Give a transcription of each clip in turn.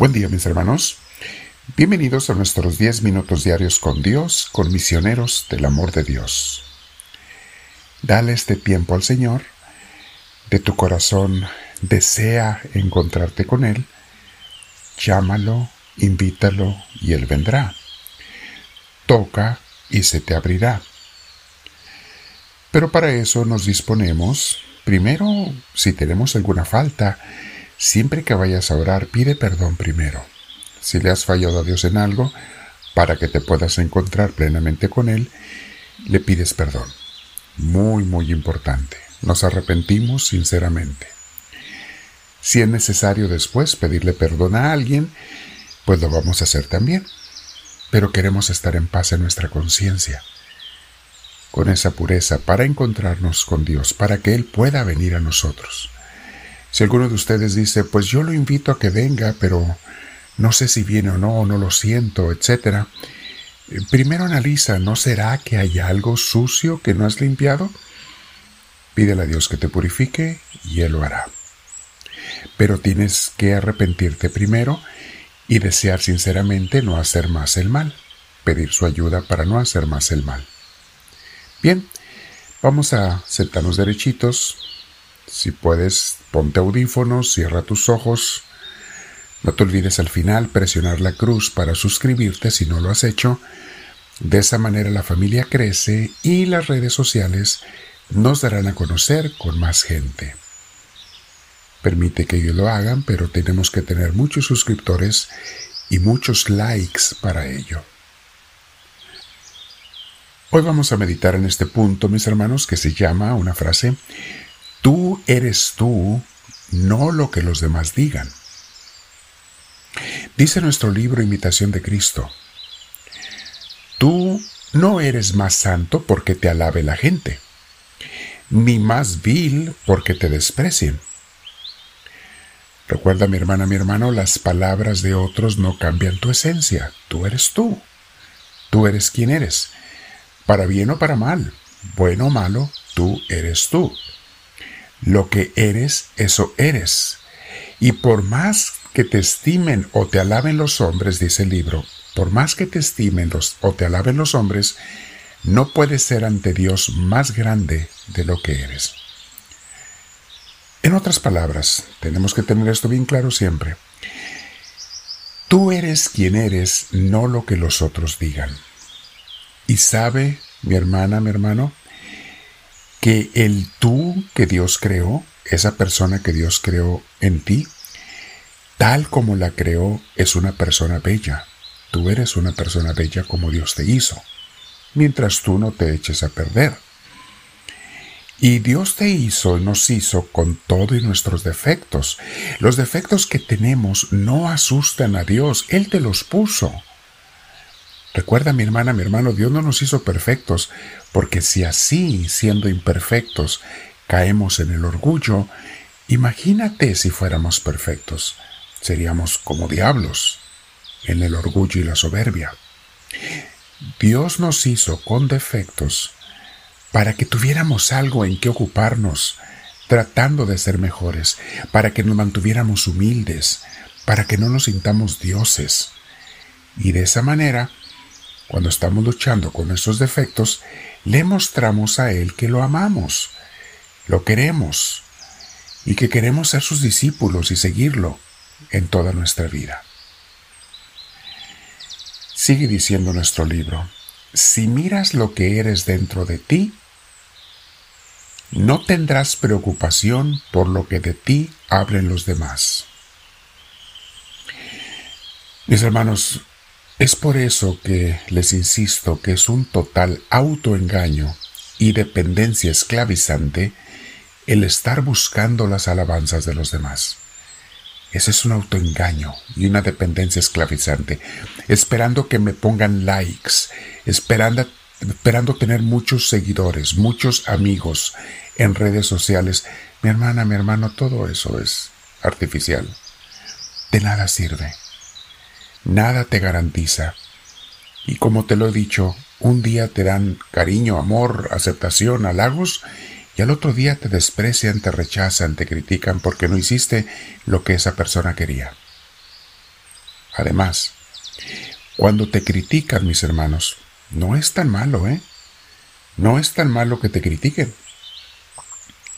Buen día mis hermanos. Bienvenidos a nuestros 10 minutos diarios con Dios, con misioneros del amor de Dios. Dale este tiempo al Señor. De tu corazón desea encontrarte con Él. Llámalo, invítalo y Él vendrá. Toca y se te abrirá. Pero para eso nos disponemos, primero, si tenemos alguna falta, Siempre que vayas a orar, pide perdón primero. Si le has fallado a Dios en algo, para que te puedas encontrar plenamente con Él, le pides perdón. Muy, muy importante. Nos arrepentimos sinceramente. Si es necesario después pedirle perdón a alguien, pues lo vamos a hacer también. Pero queremos estar en paz en nuestra conciencia, con esa pureza para encontrarnos con Dios, para que Él pueda venir a nosotros. Si alguno de ustedes dice, pues yo lo invito a que venga, pero no sé si viene o no, no lo siento, etc. Eh, primero analiza, ¿no será que hay algo sucio que no has limpiado? Pídele a Dios que te purifique y Él lo hará. Pero tienes que arrepentirte primero y desear sinceramente no hacer más el mal, pedir su ayuda para no hacer más el mal. Bien, vamos a sentarnos derechitos, si puedes, ponte audífonos, cierra tus ojos. No te olvides al final presionar la cruz para suscribirte si no lo has hecho. De esa manera la familia crece y las redes sociales nos darán a conocer con más gente. Permite que ellos lo hagan, pero tenemos que tener muchos suscriptores y muchos likes para ello. Hoy vamos a meditar en este punto, mis hermanos, que se llama una frase Tú eres tú, no lo que los demás digan. Dice nuestro libro Imitación de Cristo, tú no eres más santo porque te alabe la gente, ni más vil porque te desprecien. Recuerda, mi hermana, mi hermano, las palabras de otros no cambian tu esencia. Tú eres tú. Tú eres quien eres. Para bien o para mal, bueno o malo, tú eres tú. Lo que eres, eso eres. Y por más que te estimen o te alaben los hombres, dice el libro, por más que te estimen o te alaben los hombres, no puedes ser ante Dios más grande de lo que eres. En otras palabras, tenemos que tener esto bien claro siempre. Tú eres quien eres, no lo que los otros digan. Y sabe, mi hermana, mi hermano, que el tú que Dios creó, esa persona que Dios creó en ti, tal como la creó, es una persona bella. Tú eres una persona bella como Dios te hizo, mientras tú no te eches a perder. Y Dios te hizo nos hizo con todo y nuestros defectos. Los defectos que tenemos no asustan a Dios, Él te los puso. Recuerda, mi hermana, mi hermano, Dios no nos hizo perfectos, porque si así, siendo imperfectos, caemos en el orgullo, imagínate si fuéramos perfectos. Seríamos como diablos, en el orgullo y la soberbia. Dios nos hizo con defectos para que tuviéramos algo en que ocuparnos, tratando de ser mejores, para que nos mantuviéramos humildes, para que no nos sintamos dioses. Y de esa manera cuando estamos luchando con nuestros defectos, le mostramos a Él que lo amamos, lo queremos y que queremos ser sus discípulos y seguirlo en toda nuestra vida. Sigue diciendo nuestro libro, si miras lo que eres dentro de ti, no tendrás preocupación por lo que de ti hablen los demás. Mis hermanos, es por eso que les insisto que es un total autoengaño y dependencia esclavizante el estar buscando las alabanzas de los demás. Ese es un autoengaño y una dependencia esclavizante, esperando que me pongan likes, esperando, esperando tener muchos seguidores, muchos amigos en redes sociales. Mi hermana, mi hermano, todo eso es artificial. De nada sirve nada te garantiza. Y como te lo he dicho, un día te dan cariño, amor, aceptación, halagos, y al otro día te desprecian, te rechazan, te critican porque no hiciste lo que esa persona quería. Además, cuando te critican, mis hermanos, no es tan malo, ¿eh? No es tan malo que te critiquen.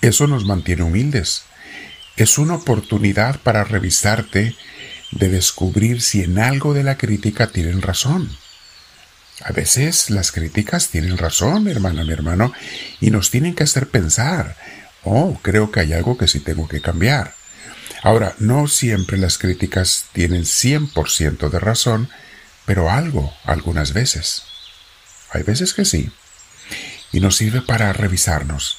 Eso nos mantiene humildes. Es una oportunidad para revisarte, de descubrir si en algo de la crítica tienen razón. A veces las críticas tienen razón, hermana, mi hermano, y nos tienen que hacer pensar, oh, creo que hay algo que sí tengo que cambiar. Ahora, no siempre las críticas tienen 100% de razón, pero algo, algunas veces. Hay veces que sí. Y nos sirve para revisarnos.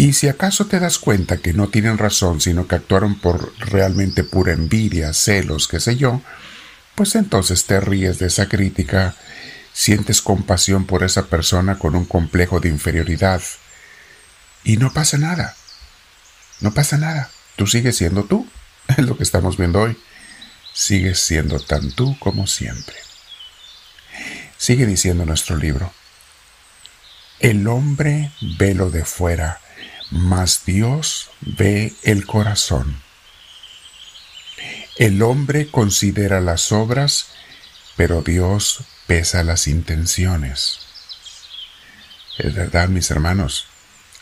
Y si acaso te das cuenta que no tienen razón, sino que actuaron por realmente pura envidia, celos, qué sé yo, pues entonces te ríes de esa crítica, sientes compasión por esa persona con un complejo de inferioridad. Y no pasa nada. No pasa nada. Tú sigues siendo tú. Es lo que estamos viendo hoy. Sigues siendo tan tú como siempre. Sigue diciendo nuestro libro. El hombre ve lo de fuera, mas Dios ve el corazón. El hombre considera las obras, pero Dios pesa las intenciones. Es verdad, mis hermanos,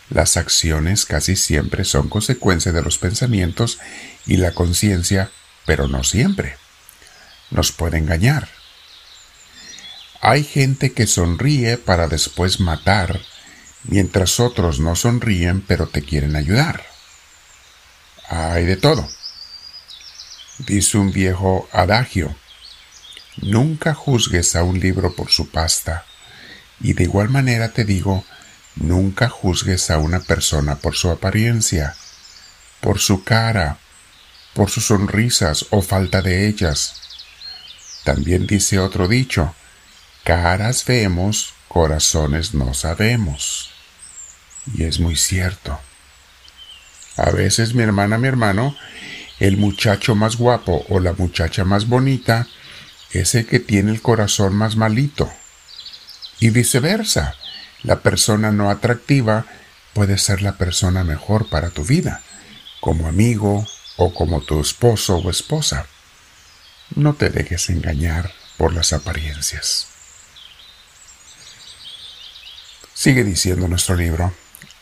las acciones casi siempre son consecuencia de los pensamientos y la conciencia, pero no siempre. Nos puede engañar. Hay gente que sonríe para después matar, mientras otros no sonríen pero te quieren ayudar. Hay de todo. Dice un viejo adagio, nunca juzgues a un libro por su pasta, y de igual manera te digo, nunca juzgues a una persona por su apariencia, por su cara, por sus sonrisas o falta de ellas. También dice otro dicho, Caras vemos, corazones no sabemos. Y es muy cierto. A veces mi hermana, mi hermano, el muchacho más guapo o la muchacha más bonita es el que tiene el corazón más malito. Y viceversa, la persona no atractiva puede ser la persona mejor para tu vida, como amigo o como tu esposo o esposa. No te dejes engañar por las apariencias. Sigue diciendo nuestro libro,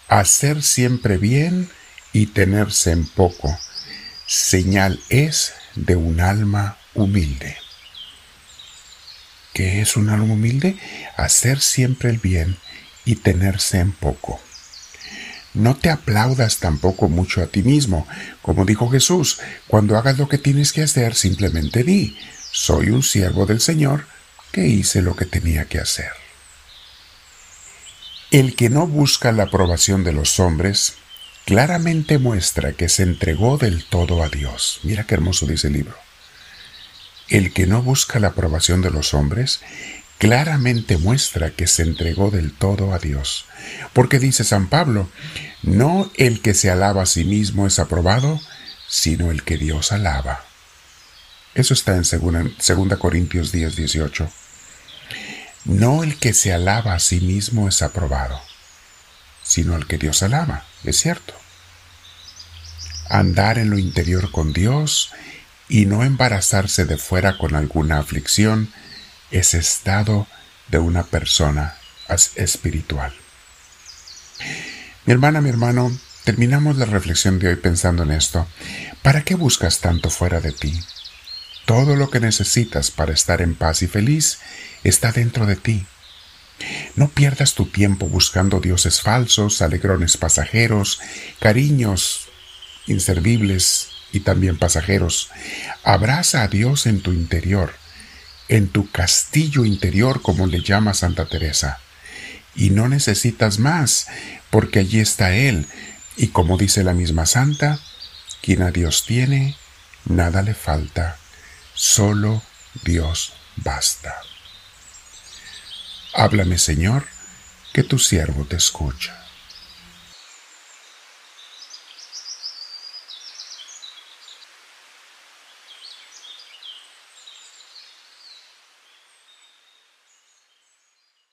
hacer siempre bien y tenerse en poco, señal es de un alma humilde. ¿Qué es un alma humilde? Hacer siempre el bien y tenerse en poco. No te aplaudas tampoco mucho a ti mismo. Como dijo Jesús, cuando hagas lo que tienes que hacer, simplemente di, soy un siervo del Señor que hice lo que tenía que hacer. El que no busca la aprobación de los hombres claramente muestra que se entregó del todo a Dios. Mira qué hermoso dice el libro. El que no busca la aprobación de los hombres claramente muestra que se entregó del todo a Dios. Porque dice San Pablo, no el que se alaba a sí mismo es aprobado, sino el que Dios alaba. Eso está en 2 Corintios 10, 18. No el que se alaba a sí mismo es aprobado, sino el que Dios alaba, es cierto. Andar en lo interior con Dios y no embarazarse de fuera con alguna aflicción es estado de una persona espiritual. Mi hermana, mi hermano, terminamos la reflexión de hoy pensando en esto. ¿Para qué buscas tanto fuera de ti? Todo lo que necesitas para estar en paz y feliz está dentro de ti. No pierdas tu tiempo buscando dioses falsos, alegrones pasajeros, cariños inservibles y también pasajeros. Abraza a Dios en tu interior, en tu castillo interior, como le llama Santa Teresa. Y no necesitas más, porque allí está Él. Y como dice la misma Santa, quien a Dios tiene, nada le falta. Solo Dios basta. Háblame, Señor, que tu siervo te escucha.